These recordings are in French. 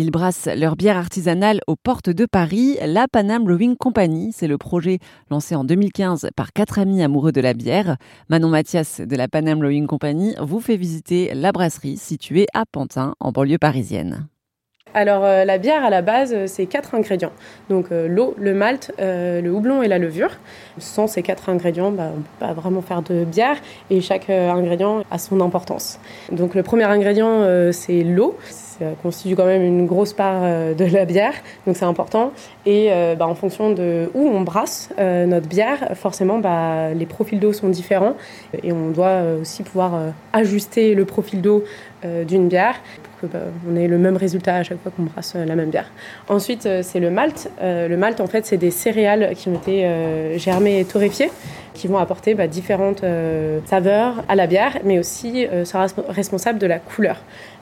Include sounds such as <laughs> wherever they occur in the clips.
Ils brassent leur bière artisanale aux portes de Paris, la Panam Brewing Company. C'est le projet lancé en 2015 par quatre amis amoureux de la bière. Manon Mathias de la Panam Brewing Company vous fait visiter la brasserie située à Pantin, en banlieue parisienne. Alors euh, la bière à la base, euh, c'est quatre ingrédients. Donc euh, l'eau, le malt, le houblon et la levure. Sans ces quatre ingrédients, bah, on ne peut pas vraiment faire de bière et chaque ingrédient a son importance. Donc le premier ingrédient, c'est l'eau. Ça constitue quand même une grosse part de la bière, donc c'est important. Et bah, en fonction de où on brasse notre bière, forcément, bah, les profils d'eau sont différents et on doit aussi pouvoir ajuster le profil d'eau d'une bière bah, ait le même résultat à chaque fois qu'on brasse euh, la même bière. Ensuite, euh, c'est le malt. Euh, le malt, en fait, c'est des céréales qui ont été germées et torréfiées, qui vont apporter bah, différentes saveurs à la bière, mais aussi sera responsable de la couleur.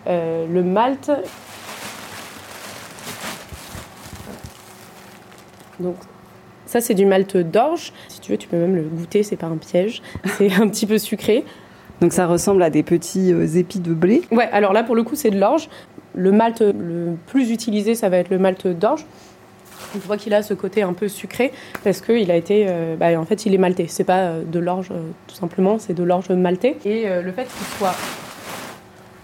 le malt. Donc, ça, c'est du malt d'orge. Si tu veux, tu peux même le goûter, c'est pas un piège. C'est <laughs> un petit peu sucré. Donc ça ressemble à des petits euh, épis de blé Ouais, alors là pour le coup c'est de l'orge. Le malt le plus utilisé ça va être le malt d'orge. On voit qu'il a ce côté un peu sucré parce qu'il a été, euh, bah, en fait, il est malté. C'est pas euh, de l'orge tout simplement, c'est de l'orge malté. Et le fait qu'il soit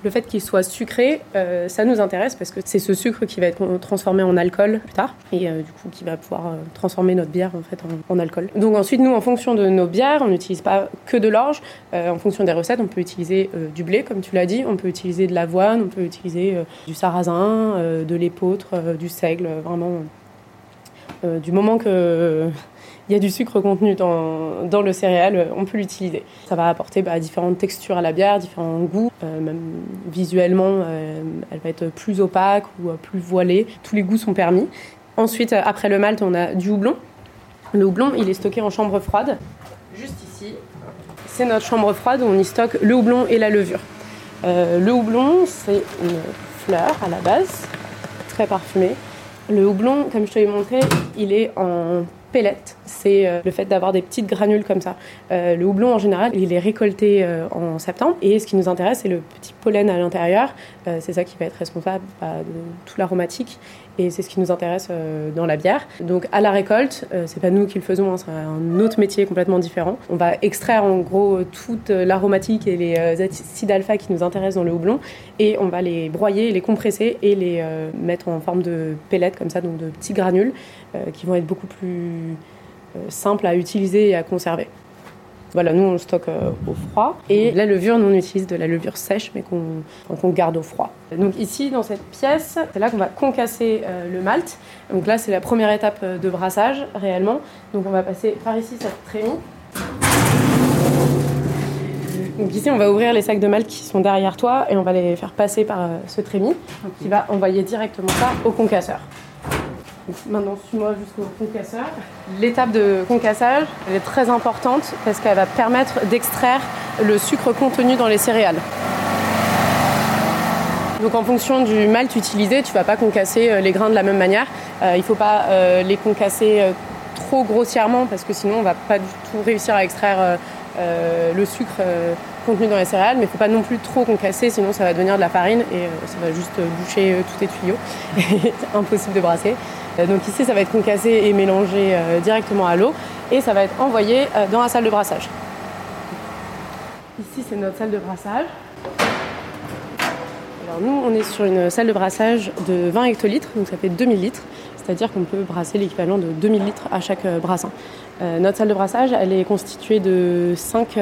le fait qu'il soit sucré, euh, ça nous intéresse parce que c'est ce sucre qui va être transformé en alcool plus tard et euh, du coup qui va pouvoir euh, transformer notre bière en fait en, alcool. Donc ensuite nous en fonction de nos bières, on n'utilise pas que de l'orge. en fonction des recettes, on peut utiliser du blé comme tu l'as dit, on peut utiliser de l'avoine, on peut utiliser du sarrasin, de l'épeautre, du seigle, vraiment du moment que il y a du sucre contenu dans, dans le céréal, on peut l'utiliser. Ça va apporter bah, différentes textures à la bière, différents goûts, euh, même visuellement, euh, elle va être plus opaque ou euh, plus voilée. Tous les goûts sont permis. Ensuite, après le malt, on a du houblon. Le houblon, il est stocké en chambre froide. Juste ici, c'est notre chambre froide où on y stocke le houblon et la levure. le houblon, c'est une fleur à la base, très parfumée. Le houblon, comme je te l'ai montré, il est en pellets. C'est euh, le fait d'avoir des petites granules comme ça. Euh, le houblon, en général, il est récolté euh, en septembre. Et ce qui nous intéresse, c'est le petit pollen à l'intérieur. c'est ça qui va être responsable bah, de toute l'aromatique. Et c'est ce qui nous intéresse dans la bière. Donc, à la récolte, c'est pas nous qui le faisons, hein, c'est un autre métier complètement différent. On va extraire en gros toute l'aromatique et les acides alpha qui nous intéressent dans le houblon. Et on va les broyer, les compresser et les mettre en forme de pellets comme ça, donc de petits granules qui vont être beaucoup plus euh, simple à utiliser et à conserver. Voilà, nous on le stocke euh, au froid. Et la levure, nous on utilise de la levure sèche, mais qu'on garde au froid. Donc ici, dans cette pièce, c'est là qu'on va concasser euh, le malt. Donc là, c'est la première étape de brassage, réellement. Donc on va passer par ici cette trémie. Donc ici, on va ouvrir les sacs de malt qui sont derrière toi et on va les faire passer par ce trémie qui va envoyer directement ça au concasseur. Maintenant, suis-moi jusqu'au concasseur. L'étape de concassage, elle est très importante parce qu'elle va permettre d'extraire le sucre contenu dans les céréales. Donc en fonction du malt utilisé, tu ne vas pas concasser euh, les grains de la même manière. Euh, il ne faut pas euh, les concasser trop grossièrement parce que sinon on ne va pas du tout réussir à extraire le sucre contenu dans les céréales, mais il ne faut pas non plus trop concasser, sinon ça va devenir de la farine et ça va juste boucher tous tes tuyaux. <laughs> Impossible de brasser. Euh, donc ici, ça va être concassé et mélangé euh, directement à l'eau et ça va être envoyé euh, dans la salle de brassage. Ici, c'est notre salle de brassage. Alors nous, on est sur une salle de brassage de 20 hectolitres, donc ça fait 2000 litres, c'est-à-dire qu'on peut brasser l'équivalent de 2000 litres à chaque brassin. notre salle de brassage, elle est constituée de 5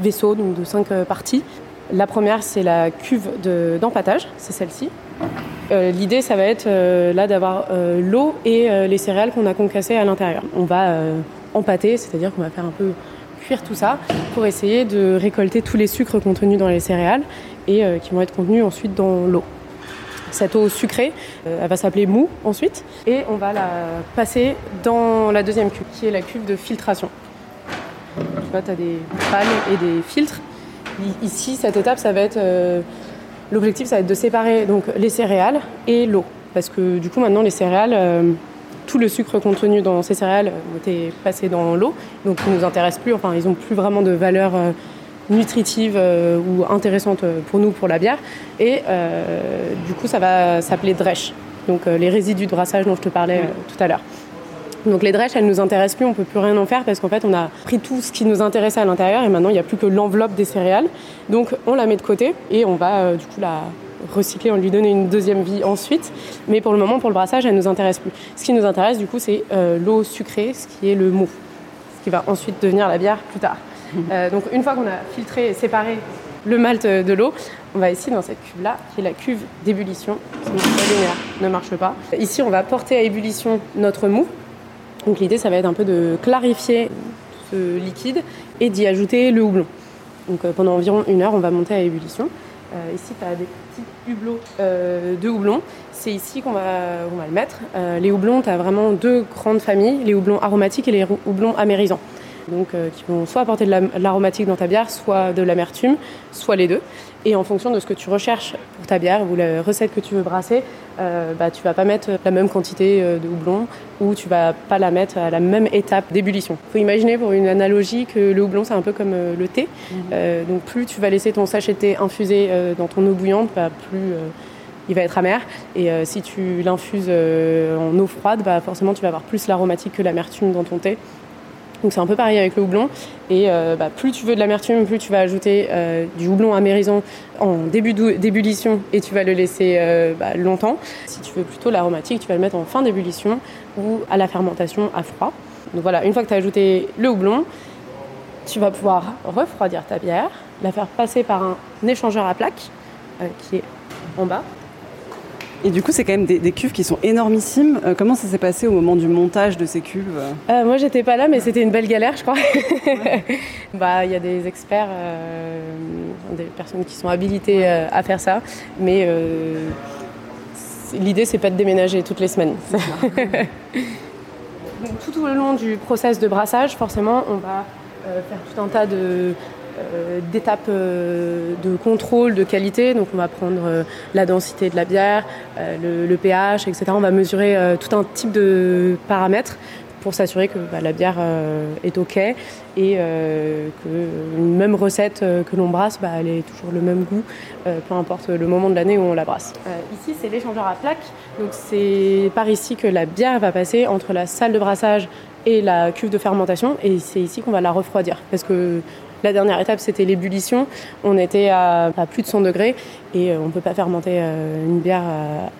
vaisseaux, donc de 5 parties. La première, c'est la cuve d'empattage, c'est celle-ci. Euh, l'idée, ça va être euh, là d'avoir euh, l'eau et les céréales qu'on a concassées à l'intérieur. On va empâter, c'est-à-dire qu'on va faire un peu cuire tout ça pour essayer de récolter tous les sucres contenus dans les céréales et qui vont être contenus ensuite dans l'eau. Cette eau sucrée, elle va s'appeler mou ensuite et on va la passer dans la deuxième cuve qui est la cuve de filtration. Tu vois, tu as des pales et des filtres. Ici, cette étape, ça va être L'objectif, ça va être de séparer donc, les céréales et l'eau. Parce que du coup, maintenant, les céréales, euh, tout le sucre contenu dans ces céréales ont été passé dans l'eau. Donc, ils ne nous intéressent plus. Enfin, ils n'ont plus vraiment de valeur euh, nutritive ou intéressante pour nous pour la bière. Et du coup, ça va s'appeler dresch. Donc les résidus de brassage dont je te parlais tout à l'heure. Donc les drèches, elles nous intéressent plus, on peut plus rien en faire parce qu'en fait on a pris tout ce qui nous intéressait à l'intérieur et maintenant il n'y a plus que l'enveloppe des céréales. Donc on la met de côté et on va euh, du coup la recycler, on lui donner une deuxième vie ensuite. Mais pour le moment, pour le brassage, elle nous intéresse plus. Ce qui nous intéresse du coup, c'est euh, l'eau sucrée, ce qui est le mou, ce qui va ensuite devenir la bière plus tard. <laughs> Euh, donc une fois qu'on a filtré et séparé le malt de l'eau, on va ici dans cette cuve là, qui est la cuve d'ébullition. Sinon la lumière ne marche pas. Ici, on va porter à ébullition notre mou. Donc l'idée, ça va être un peu de clarifier ce liquide et d'y ajouter le houblon. Donc euh, pendant environ une heure, on va monter à ébullition. Euh, ici, tu as des petits hublots euh, de houblon. C'est ici qu'on va, va, le mettre. les houblons, tu as vraiment deux grandes familles, les houblons aromatiques et les houblons amérisants donc euh, qui vont soit apporter de l'aromatique dans ta bière, soit de l'amertume, soit les deux. Et en fonction de ce que tu recherches pour ta bière ou la recette que tu veux brasser, euh, bah, tu vas pas mettre la même quantité euh, de houblon ou tu vas pas la mettre à la même étape d'ébullition. Il faut imaginer pour une analogie que le houblon c'est un peu comme le thé. Mhm. donc plus tu vas laisser ton sachet de thé infusé dans ton eau bouillante, bah, plus il va être amer. Et si tu l'infuses en eau froide, bah, forcément tu vas avoir plus l'aromatique que l'amertume dans ton thé. Donc c'est un peu pareil avec le houblon. Et euh, bah, plus tu veux de l'amertume, plus tu vas ajouter euh, du houblon amérisant en début d'ébullition et tu vas le laisser euh, bah, longtemps. Si tu veux plutôt l'aromatique, tu vas le mettre en fin d'ébullition ou à la fermentation à froid. Donc voilà, une fois que tu as ajouté le houblon, tu vas pouvoir refroidir ta bière, la faire passer par un échangeur à plaques qui est en bas. Et du coup, c'est quand même des, cuves qui sont énormissimes. Euh, comment ça s'est passé au moment du montage de ces cuves euh, Moi, j'étais pas là, mais c'était une belle galère, je crois. <laughs> bah, il y a des experts, euh, des personnes qui sont habilitées à faire ça, mais l'idée, c'est pas de déménager toutes les semaines. <laughs> tout au long du process de brassage, forcément, on va faire tout un tas de euh, d'étapes euh, de contrôle de qualité. Donc on va prendre euh, la densité de la bière, le, pH, etc. On va mesurer tout un type de paramètres pour s'assurer que bah, la bière est OK et qu'une même recette que l'on brasse, bah, elle ait toujours le même goût, peu importe le moment de l'année où on la brasse. ici, c'est l'échangeur à plaques. Donc c'est par ici que la bière va passer entre la salle de brassage et la cuve de fermentation et c'est ici qu'on va la refroidir parce que la dernière étape, c'était l'ébullition. On était à, plus de 100 degrés et euh, on ne peut pas fermenter euh, une bière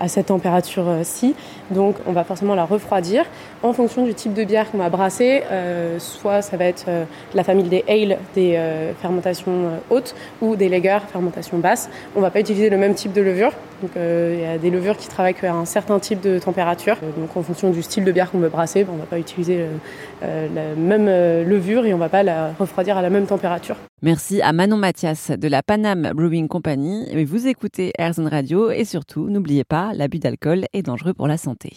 à, cette température-ci. Donc, on va forcément la refroidir en fonction du type de bière qu'on va brasser. Euh, soit ça va être la famille des ale, des fermentations hautes, ou des lager, fermentation basse. On ne va pas utiliser le même type de levure. Donc, il y a des levures qui travaillent à un certain type de température. donc, en fonction du style de bière qu'on veut brasser, on ne va pas utiliser la même levure et on ne va pas la refroidir à la même température. Merci à Manon Mathias de la Panam Brewing Company. Vous écoutez Airzone Radio et surtout, n'oubliez pas, l'abus d'alcool est dangereux pour la santé.